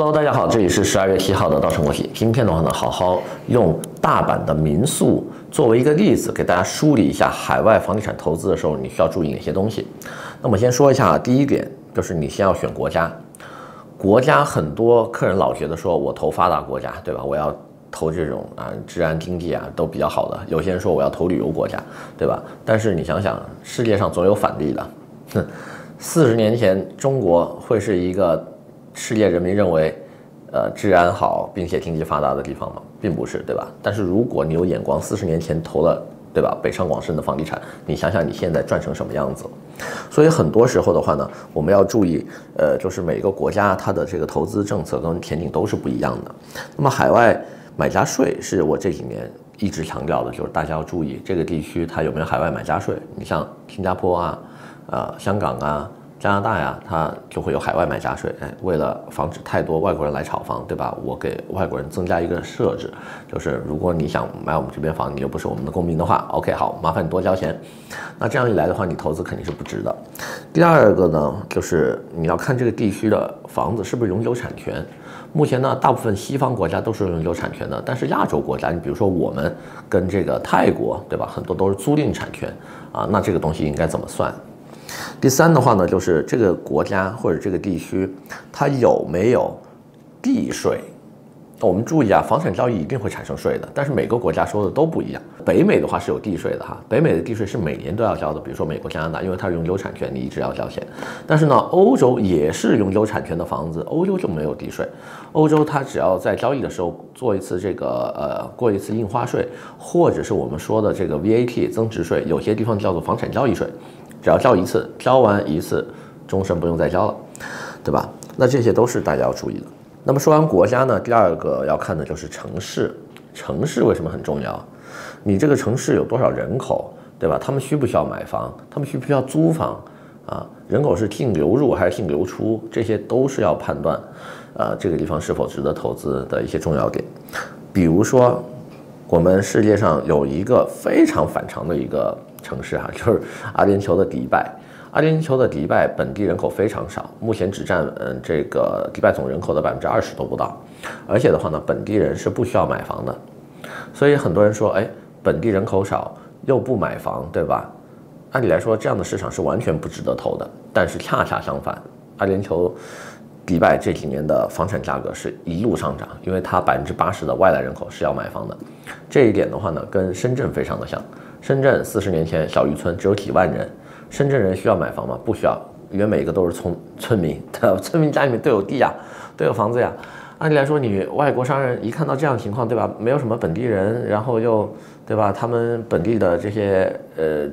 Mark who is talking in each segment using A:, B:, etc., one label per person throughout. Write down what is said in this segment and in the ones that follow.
A: Hello，大家好，这里是十二月七号的稻盛国际。今天的话呢，好好用大阪的民宿作为一个例子，给大家梳理一下海外房地产投资的时候你需要注意哪些东西。那么先说一下，第一点就是你先要选国家。国家很多客人老觉得说我投发达国家，对吧？我要投这种啊治安经济啊都比较好的。有些人说我要投旅游国家，对吧？但是你想想，世界上总有反例的。哼，四十年前中国会是一个。世界人民认为，呃，治安好并且经济发达的地方吗？并不是，对吧？但是如果你有眼光，四十年前投了，对吧？北上广深的房地产，你想想你现在赚成什么样子？所以很多时候的话呢，我们要注意，呃，就是每个国家它的这个投资政策跟前景都是不一样的。那么海外买家税是我这几年一直强调的，就是大家要注意这个地区它有没有海外买家税。你像新加坡啊，呃，香港啊。加拿大呀，它就会有海外买家税。哎，为了防止太多外国人来炒房，对吧？我给外国人增加一个设置，就是如果你想买我们这边房，你又不是我们的公民的话，OK，好，麻烦你多交钱。那这样一来的话，你投资肯定是不值的。第二个呢，就是你要看这个地区的房子是不是永久产权。目前呢，大部分西方国家都是永久产权的，但是亚洲国家，你比如说我们跟这个泰国，对吧？很多都是租赁产权啊，那这个东西应该怎么算？第三的话呢，就是这个国家或者这个地区，它有没有地税？我们注意啊，房产交易一定会产生税的，但是每个国家说的都不一样。北美的话是有地税的哈，北美的地税是每年都要交的，比如说美国、加拿大，因为它是永久产权，你一直要交钱。但是呢，欧洲也是永久产权的房子，欧洲就没有地税。欧洲它只要在交易的时候做一次这个呃过一次印花税，或者是我们说的这个 VAT 增值税，有些地方叫做房产交易税。只要交一次，交完一次，终身不用再交了，对吧？那这些都是大家要注意的。那么说完国家呢，第二个要看的就是城市。城市为什么很重要？你这个城市有多少人口，对吧？他们需不需要买房？他们需不需要租房？啊，人口是净流入还是净流出？这些都是要判断，呃，这个地方是否值得投资的一些重要点。比如说，我们世界上有一个非常反常的一个。城市哈，就是阿联酋的迪拜。阿联酋的迪拜本地人口非常少，目前只占嗯这个迪拜总人口的百分之二十都不到。而且的话呢，本地人是不需要买房的。所以很多人说，哎，本地人口少又不买房，对吧？按理来说，这样的市场是完全不值得投的。但是恰恰相反，阿联酋迪拜这几年的房产价格是一路上涨，因为它百分之八十的外来人口是要买房的。这一点的话呢，跟深圳非常的像。深圳四十年前小渔村只有几万人，深圳人需要买房吗？不需要，因为每个都是村 村民，对吧村民家里面都有地呀，都有房子呀。按理来说，你外国商人一看到这样的情况，对吧？没有什么本地人，然后又对吧？他们本地的这些呃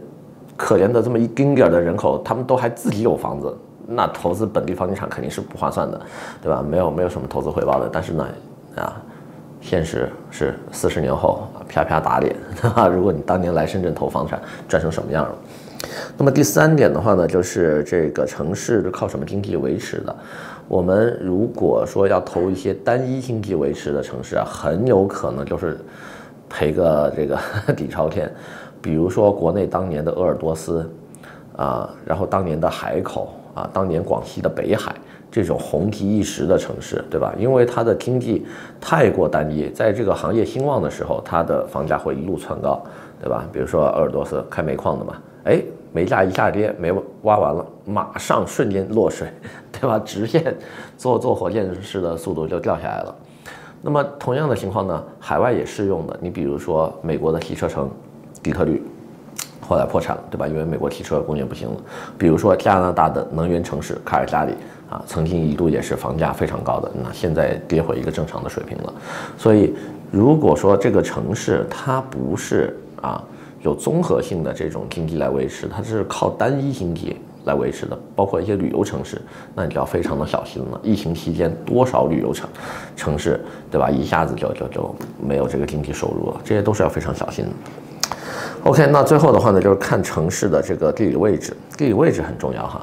A: 可怜的这么一丁点儿的人口，他们都还自己有房子，那投资本地房地产肯定是不划算的，对吧？没有没有什么投资回报的。但是呢，啊。现实是四十年后啪啪打脸 哈哈，如果你当年来深圳投房产，赚成什么样了？那么第三点的话呢，就是这个城市是靠什么经济维持的？我们如果说要投一些单一经济维持的城市啊，很有可能就是赔个这个 底朝天。比如说国内当年的鄂尔多斯啊，然后当年的海口啊，当年广西的北海。这种红极一时的城市，对吧？因为它的经济太过单一，在这个行业兴旺的时候，它的房价会一路窜高，对吧？比如说鄂尔多斯开煤矿的嘛，哎，煤价一下跌，煤挖完了，马上瞬间落水，对吧？直线坐坐火箭式的速度就掉下来了。那么同样的情况呢，海外也适用的。你比如说美国的汽车城底特律，后来破产了，对吧？因为美国汽车工业不行了。比如说加拿大的能源城市卡尔加里。啊，曾经一度也是房价非常高的，那现在跌回一个正常的水平了。所以，如果说这个城市它不是啊有综合性的这种经济来维持，它是靠单一经济来维持的，包括一些旅游城市，那你就要非常的小心了。疫情期间多少旅游城城市，对吧？一下子就就就没有这个经济收入了，这些都是要非常小心的。OK，那最后的话呢，就是看城市的这个地理位置，地理位置很重要哈。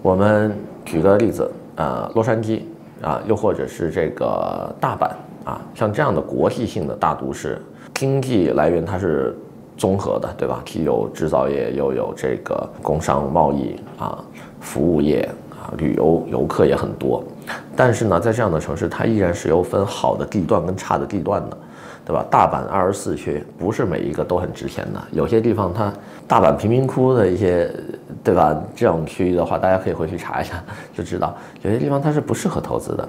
A: 我们。举个例子，呃，洛杉矶啊，又或者是这个大阪啊，像这样的国际性的大都市，经济来源它是综合的，对吧？既有制造业，又有这个工商贸易啊，服务业啊，旅游游客也很多。但是呢，在这样的城市，它依然是有分好的地段跟差的地段的，对吧？大阪二十四区不是每一个都很值钱的，有些地方它大阪贫民窟的一些，对吧？这种区域的话，大家可以回去查一下，就知道有些地方它是不适合投资的。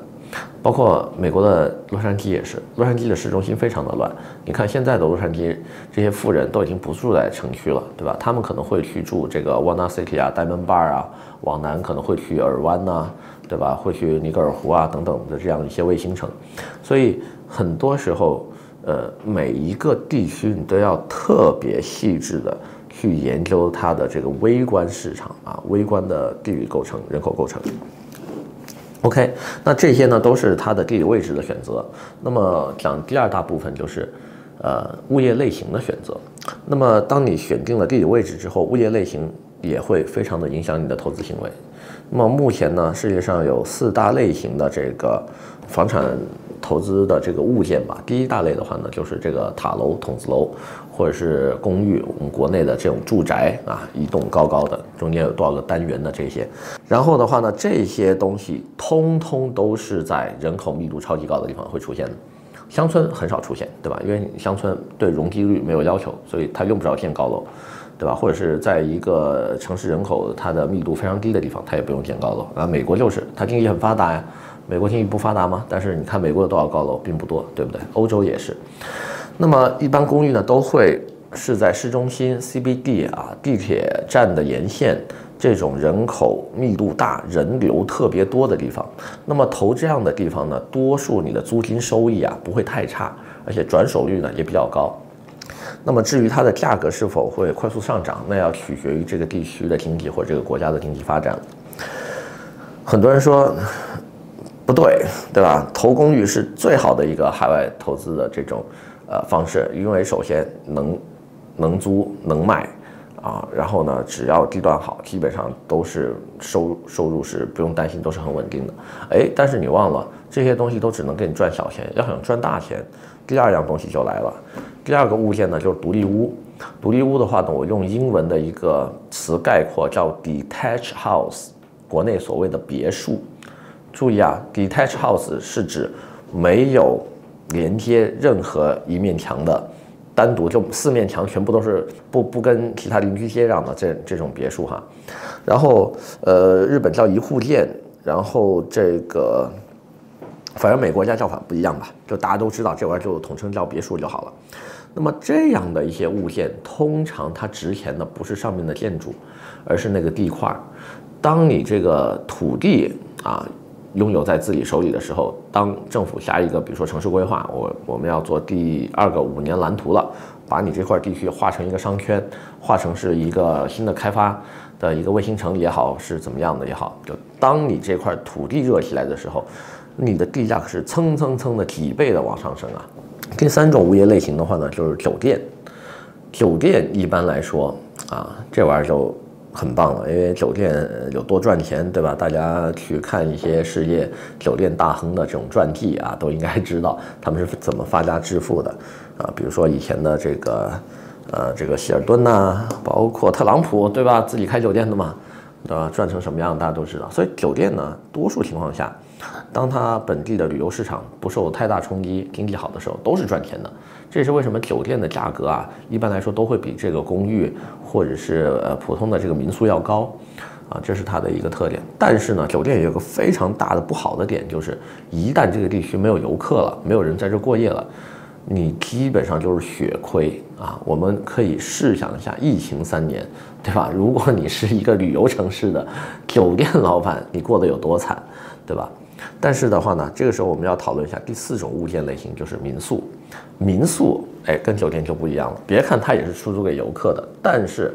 A: 包括美国的洛杉矶也是，洛杉矶的市中心非常的乱。你看现在的洛杉矶，这些富人都已经不住在城区了，对吧？他们可能会去住这个 Wana City 啊、Diamond Bar 啊，往南可能会去尔湾呐，对吧？会去尼格尔湖啊等等的这样一些卫星城。所以很多时候，呃，每一个地区你都要特别细致的去研究它的这个微观市场啊，微观的地理构成、人口构成。OK，那这些呢都是它的地理位置的选择。那么讲第二大部分就是，呃，物业类型的选择。那么当你选定了地理位置之后，物业类型也会非常的影响你的投资行为。那么目前呢，世界上有四大类型的这个房产投资的这个物件吧。第一大类的话呢，就是这个塔楼、筒子楼。或者是公寓，我们国内的这种住宅啊，一栋高高的，中间有多少个单元的这些，然后的话呢，这些东西通通都是在人口密度超级高的地方会出现的，乡村很少出现，对吧？因为乡村对容积率没有要求，所以它用不着建高楼，对吧？或者是在一个城市人口它的密度非常低的地方，它也不用建高楼啊。美国就是它经济很发达呀，美国经济不发达吗？但是你看美国有多少高楼，并不多，对不对？欧洲也是。那么一般公寓呢，都会是在市中心 CBD 啊，地铁站的沿线这种人口密度大、人流特别多的地方。那么投这样的地方呢，多数你的租金收益啊不会太差，而且转手率呢也比较高。那么至于它的价格是否会快速上涨，那要取决于这个地区的经济或者这个国家的经济发展。很多人说不对，对吧？投公寓是最好的一个海外投资的这种。呃，方式，因为首先能能租能卖啊，然后呢，只要地段好，基本上都是收收入是不用担心，都是很稳定的。哎，但是你忘了，这些东西都只能给你赚小钱，要想赚大钱，第二样东西就来了。第二个物件呢，就是独立屋。独立屋的话呢，我用英文的一个词概括叫 detached house，国内所谓的别墅。注意啊，detached house 是指没有。连接任何一面墙的，单独就四面墙全部都是不不跟其他邻居接壤的这这种别墅哈，然后呃日本叫一户建，然后这个反正每国家叫法不一样吧，就大家都知道这玩意儿就统称叫别墅就好了。那么这样的一些物件，通常它值钱的不是上面的建筑，而是那个地块儿。当你这个土地啊。拥有在自己手里的时候，当政府下一个，比如说城市规划，我我们要做第二个五年蓝图了，把你这块地区划成一个商圈，划成是一个新的开发的一个卫星城也好，是怎么样的也好，就当你这块土地热起来的时候，你的地价可是蹭蹭蹭的几倍的往上升啊。第三种物业类型的话呢，就是酒店，酒店一般来说啊，这玩意儿就。很棒了，因为酒店有多赚钱，对吧？大家去看一些世界酒店大亨的这种传记啊，都应该知道他们是怎么发家致富的啊。比如说以前的这个，呃，这个希尔顿呐，包括特朗普，对吧？自己开酒店的嘛，呃？赚成什么样，大家都知道。所以酒店呢，多数情况下，当它本地的旅游市场不受太大冲击，经济好的时候，都是赚钱的。这也是为什么酒店的价格啊，一般来说都会比这个公寓或者是呃普通的这个民宿要高，啊，这是它的一个特点。但是呢，酒店有个非常大的不好的点，就是一旦这个地区没有游客了，没有人在这过夜了，你基本上就是血亏啊。我们可以试想一下，疫情三年，对吧？如果你是一个旅游城市的酒店老板，你过得有多惨，对吧？但是的话呢，这个时候我们要讨论一下第四种物件类型，就是民宿。民宿，哎，跟酒店就不一样了。别看它也是出租给游客的，但是，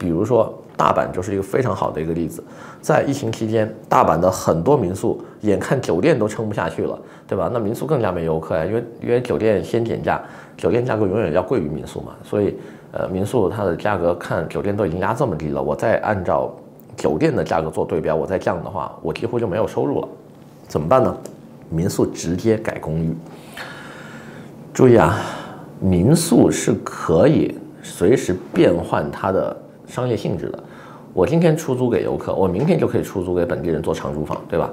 A: 比如说大阪就是一个非常好的一个例子。在疫情期间，大阪的很多民宿眼看酒店都撑不下去了，对吧？那民宿更加没游客呀，因为因为酒店先减价，酒店价格永远要贵于民宿嘛。所以，呃，民宿它的价格看酒店都已经压这么低了，我再按照酒店的价格做对标，我再降的话，我几乎就没有收入了。怎么办呢？民宿直接改公寓。注意啊，民宿是可以随时变换它的商业性质的。我今天出租给游客，我明天就可以出租给本地人做长租房，对吧？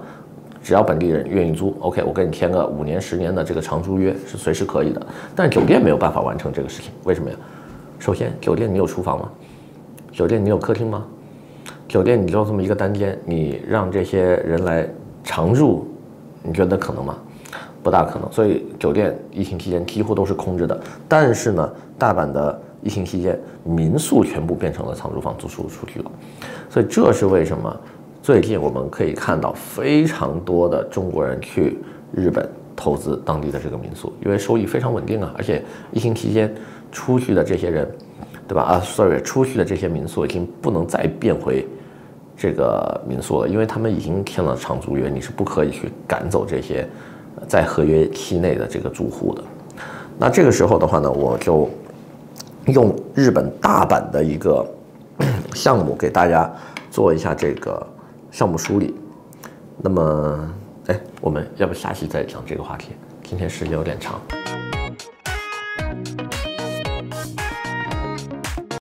A: 只要本地人愿意租，OK，我跟你签个五年、十年的这个长租约是随时可以的。但酒店没有办法完成这个事情，为什么呀？首先，酒店你有厨房吗？酒店你有客厅吗？酒店你就这么一个单间，你让这些人来常住，你觉得可能吗？不大可能。所以酒店疫情期间几乎都是空着的。但是呢，大阪的疫情期间民宿全部变成了长租房租出出去了。所以这是为什么？最近我们可以看到非常多的中国人去日本投资当地的这个民宿，因为收益非常稳定啊，而且疫情期间出去的这些人，对吧？啊，sorry，出去的这些民宿已经不能再变回这个民宿了，因为他们已经签了长租约，你是不可以去赶走这些在合约期内的这个住户的。那这个时候的话呢，我就用日本大阪的一个 项目给大家做一下这个。项目梳理，那么，哎，我们要不下期再讲这个话题？今天时间有点长。